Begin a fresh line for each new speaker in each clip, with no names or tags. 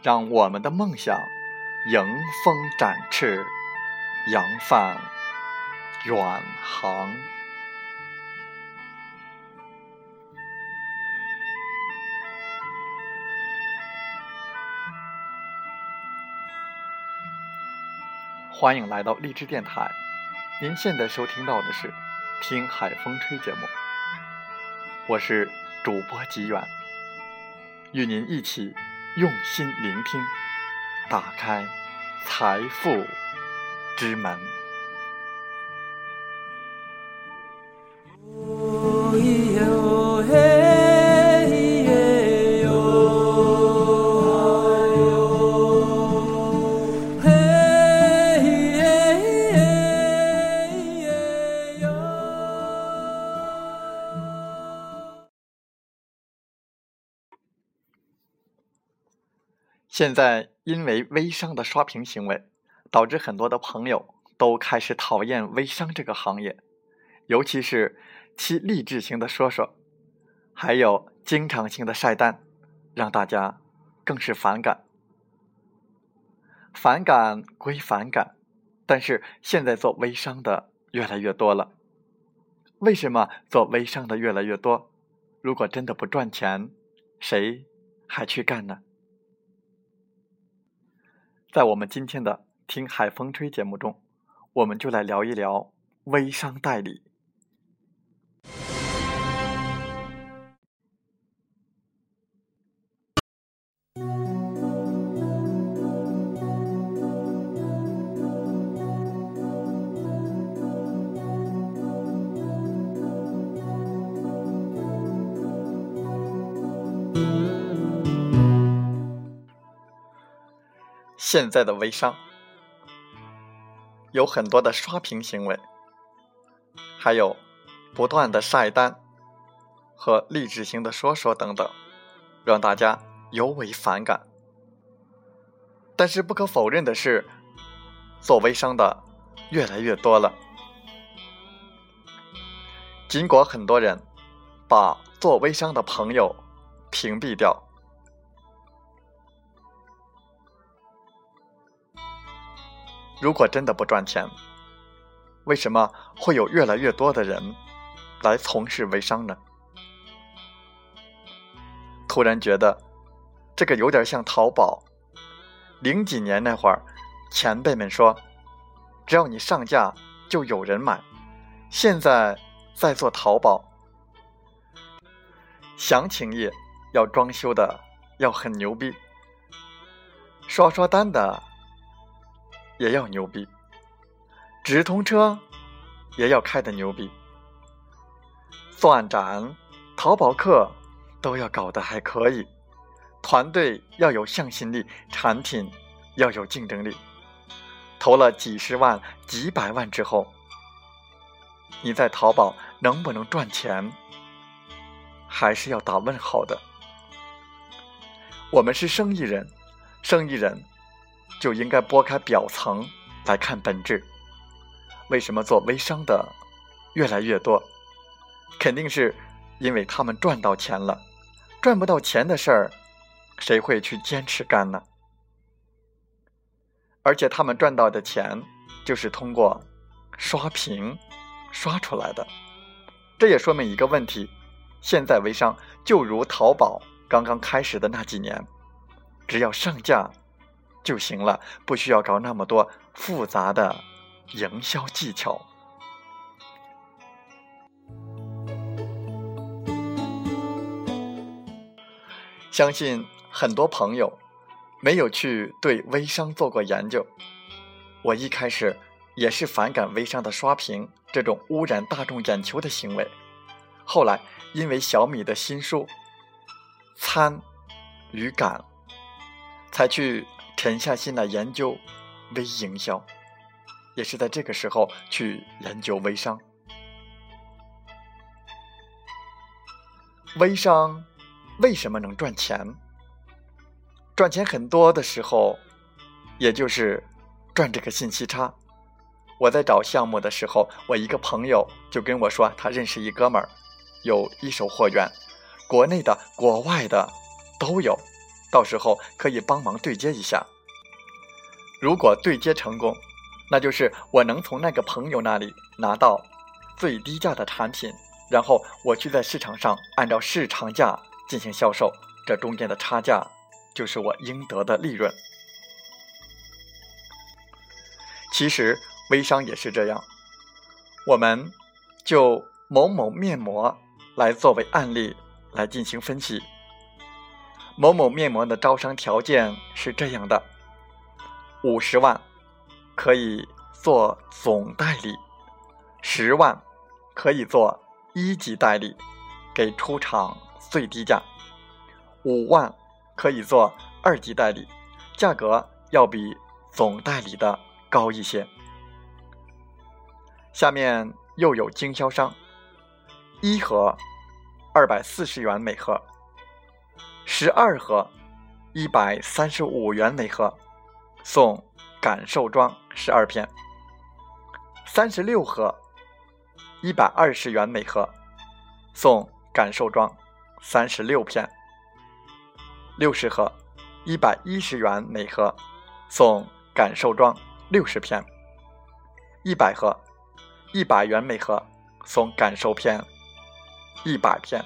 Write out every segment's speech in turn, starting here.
让我们的梦想迎风展翅，扬帆远航。欢迎来到荔枝电台，您现在收听到的是《听海风吹》节目，我是主播吉远，与您一起。用心聆听，打开财富之门。现在因为微商的刷屏行为，导致很多的朋友都开始讨厌微商这个行业，尤其是其励志型的说说，还有经常性的晒单，让大家更是反感。反感归反感，但是现在做微商的越来越多了。为什么做微商的越来越多？如果真的不赚钱，谁还去干呢？在我们今天的《听海风吹》节目中，我们就来聊一聊微商代理。现在的微商有很多的刷屏行为，还有不断的晒单和励志型的说说等等，让大家尤为反感。但是不可否认的是，做微商的越来越多了。尽管很多人把做微商的朋友屏蔽掉。如果真的不赚钱，为什么会有越来越多的人来从事微商呢？突然觉得这个有点像淘宝。零几年那会儿，前辈们说，只要你上架就有人买。现在在做淘宝，详情页要装修的要很牛逼，刷刷单的。也要牛逼，直通车也要开的牛逼，钻展、淘宝客都要搞得还可以，团队要有向心力，产品要有竞争力。投了几十万、几百万之后，你在淘宝能不能赚钱，还是要打问号的。我们是生意人，生意人。就应该拨开表层来看本质。为什么做微商的越来越多？肯定是因为他们赚到钱了。赚不到钱的事儿，谁会去坚持干呢？而且他们赚到的钱就是通过刷屏刷出来的。这也说明一个问题：现在微商就如淘宝刚刚开始的那几年，只要上架。就行了，不需要搞那么多复杂的营销技巧。相信很多朋友没有去对微商做过研究，我一开始也是反感微商的刷屏这种污染大众眼球的行为。后来因为小米的新书《参与感》，才去沉下心来研究微营销，也是在这个时候去研究微商。微商为什么能赚钱？赚钱很多的时候，也就是赚这个信息差。我在找项目的时候，我一个朋友就跟我说，他认识一哥们儿，有一手货源，国内的、国外的都有，到时候可以帮忙对接一下。如果对接成功，那就是我能从那个朋友那里拿到最低价的产品。然后我去在市场上按照市场价进行销售，这中间的差价就是我应得的利润。其实微商也是这样，我们就某某面膜来作为案例来进行分析。某某面膜的招商条件是这样的：五十万可以做总代理，十万可以做。一级代理给出厂最低价，五万可以做二级代理，价格要比总代理的高一些。下面又有经销商，一盒二百四十元每盒，十二盒一百三十五元每盒，送感受装十二片，三十六盒。一百二十元每盒，送感受装三十六片；六十盒，一百一十元每盒，送感受装六十片；一百盒，一百元每盒，送感受片一百片。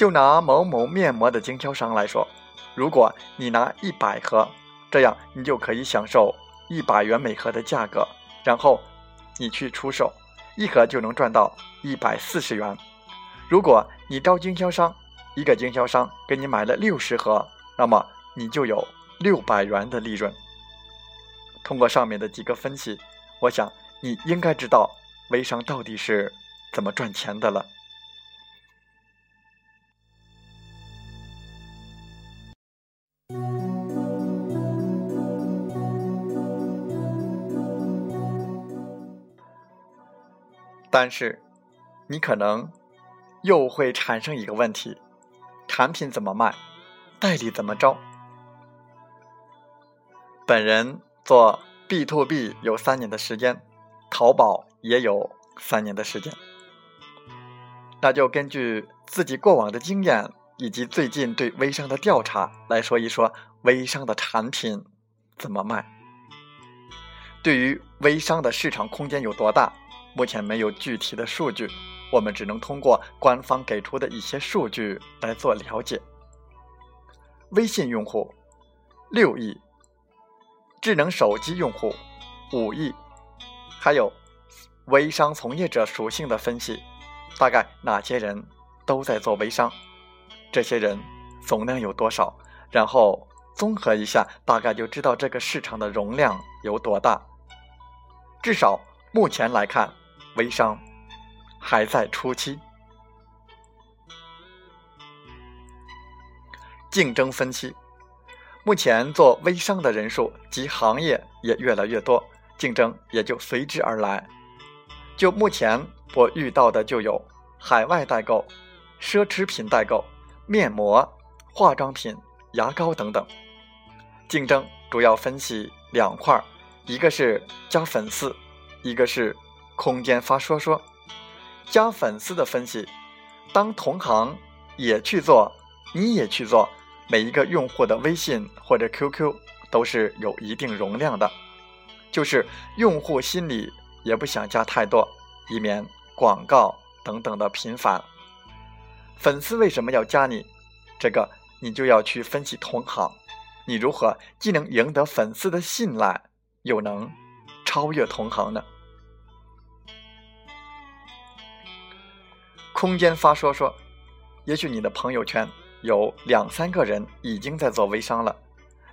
就拿某某面膜的经销商来说，如果你拿一百盒，这样你就可以享受一百元每盒的价格，然后。你去出售，一盒就能赚到一百四十元。如果你招经销商，一个经销商给你买了六十盒，那么你就有六百元的利润。通过上面的几个分析，我想你应该知道微商到底是怎么赚钱的了。但是，你可能又会产生一个问题：产品怎么卖？代理怎么招？本人做 B to B 有三年的时间，淘宝也有三年的时间。那就根据自己过往的经验以及最近对微商的调查来说一说微商的产品怎么卖。对于微商的市场空间有多大？目前没有具体的数据，我们只能通过官方给出的一些数据来做了解。微信用户六亿，智能手机用户五亿，还有微商从业者属性的分析，大概哪些人都在做微商？这些人总量有多少？然后综合一下，大概就知道这个市场的容量有多大。至少目前来看。微商还在初期，竞争分析。目前做微商的人数及行业也越来越多，竞争也就随之而来。就目前我遇到的，就有海外代购、奢侈品代购、面膜、化妆品、牙膏等等。竞争主要分析两块一个是加粉丝，一个是。空间发说说，加粉丝的分析，当同行也去做，你也去做，每一个用户的微信或者 QQ 都是有一定容量的，就是用户心里也不想加太多，以免广告等等的频繁。粉丝为什么要加你？这个你就要去分析同行，你如何既能赢得粉丝的信赖，又能超越同行呢？空间发说说，也许你的朋友圈有两三个人已经在做微商了，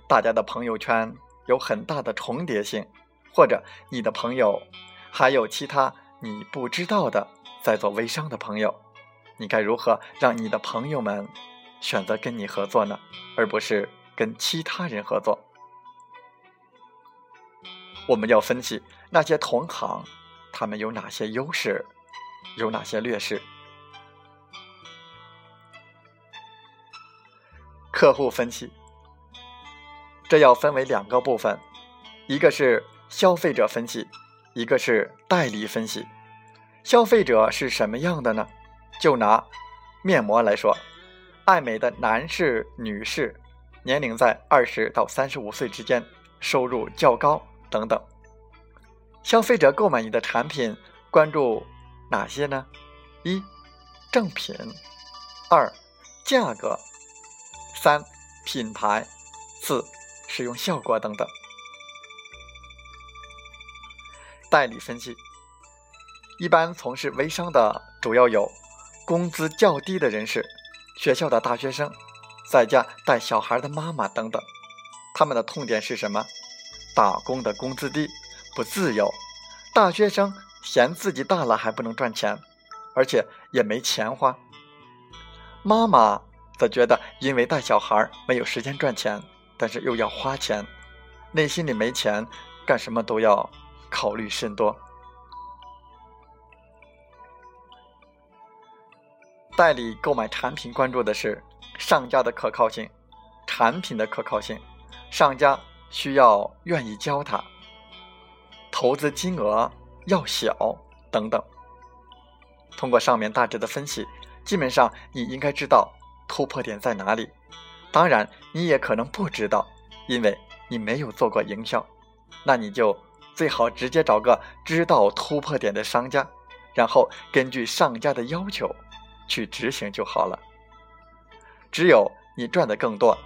大家的朋友圈有很大的重叠性，或者你的朋友还有其他你不知道的在做微商的朋友，你该如何让你的朋友们选择跟你合作呢？而不是跟其他人合作？我们要分析那些同行，他们有哪些优势，有哪些劣势。客户分析，这要分为两个部分，一个是消费者分析，一个是代理分析。消费者是什么样的呢？就拿面膜来说，爱美的男士、女士，年龄在二十到三十五岁之间，收入较高等等。消费者购买你的产品，关注哪些呢？一、正品；二、价格。三、品牌；四、使用效果等等。代理分析，一般从事微商的主要有工资较低的人士、学校的大学生、在家带小孩的妈妈等等。他们的痛点是什么？打工的工资低，不自由；大学生嫌自己大了还不能赚钱，而且也没钱花。妈妈。则觉得因为带小孩没有时间赚钱，但是又要花钱，内心里没钱，干什么都要考虑甚多。代理购买产品关注的是上家的可靠性、产品的可靠性，上家需要愿意教他，投资金额要小等等。通过上面大致的分析，基本上你应该知道。突破点在哪里？当然，你也可能不知道，因为你没有做过营销。那你就最好直接找个知道突破点的商家，然后根据上家的要求去执行就好了。只有你赚的更多，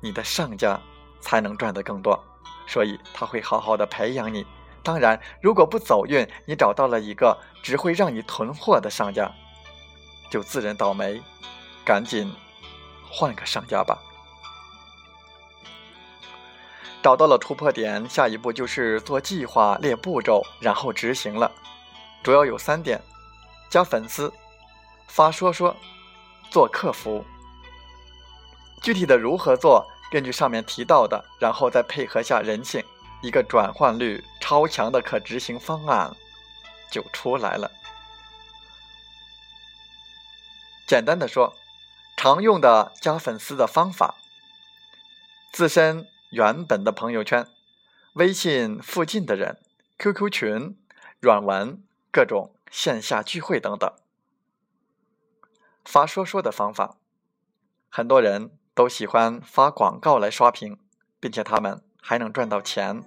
你的上家才能赚得更多，所以他会好好的培养你。当然，如果不走运，你找到了一个只会让你囤货的商家，就自认倒霉，赶紧。换个商家吧。找到了突破点，下一步就是做计划、列步骤，然后执行了。主要有三点：加粉丝、发说说、做客服。具体的如何做，根据上面提到的，然后再配合下人性，一个转换率超强的可执行方案就出来了。简单的说。常用的加粉丝的方法：自身原本的朋友圈、微信附近的人、QQ 群、软文、各种线下聚会等等。发说说的方法，很多人都喜欢发广告来刷屏，并且他们还能赚到钱，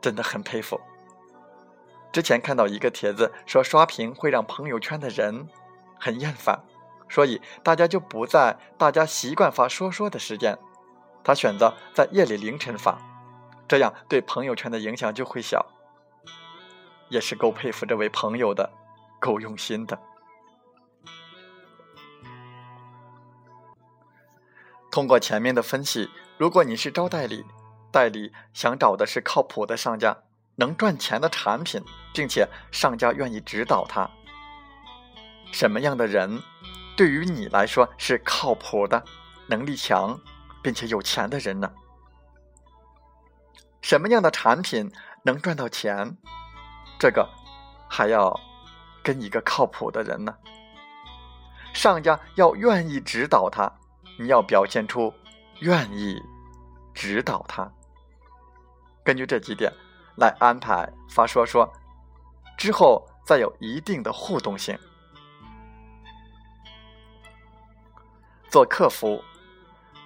真的很佩服。之前看到一个帖子说刷屏会让朋友圈的人很厌烦。所以大家就不在大家习惯发说说的时间，他选择在夜里凌晨发，这样对朋友圈的影响就会小。也是够佩服这位朋友的，够用心的。通过前面的分析，如果你是招代理，代理想找的是靠谱的商家，能赚钱的产品，并且商家愿意指导他，什么样的人？对于你来说是靠谱的、能力强，并且有钱的人呢？什么样的产品能赚到钱？这个还要跟一个靠谱的人呢。上家要愿意指导他，你要表现出愿意指导他。根据这几点来安排发说说，之后再有一定的互动性。做客服，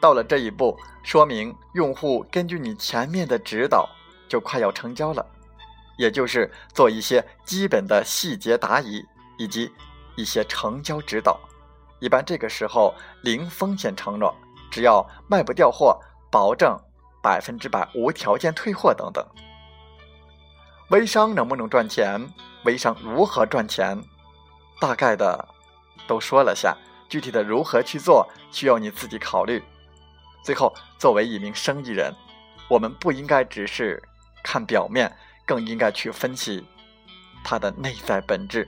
到了这一步，说明用户根据你前面的指导就快要成交了，也就是做一些基本的细节答疑以及一些成交指导。一般这个时候零风险承诺，只要卖不掉货，保证百分之百无条件退货等等。微商能不能赚钱？微商如何赚钱？大概的都说了下。具体的如何去做，需要你自己考虑。最后，作为一名生意人，我们不应该只是看表面，更应该去分析它的内在本质。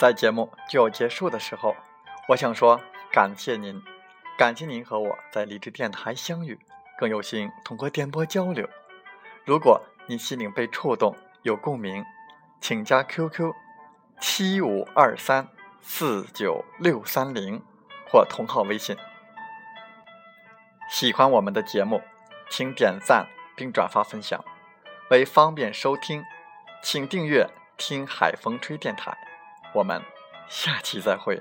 在节目就要结束的时候，我想说感谢您，感谢您和我在励志电台相遇，更有幸通过电波交流。如果你心灵被触动，有共鸣，请加 QQ 七五二三四九六三零或同号微信。喜欢我们的节目，请点赞并转发分享。为方便收听，请订阅“听海风吹电台”。我们下期再会。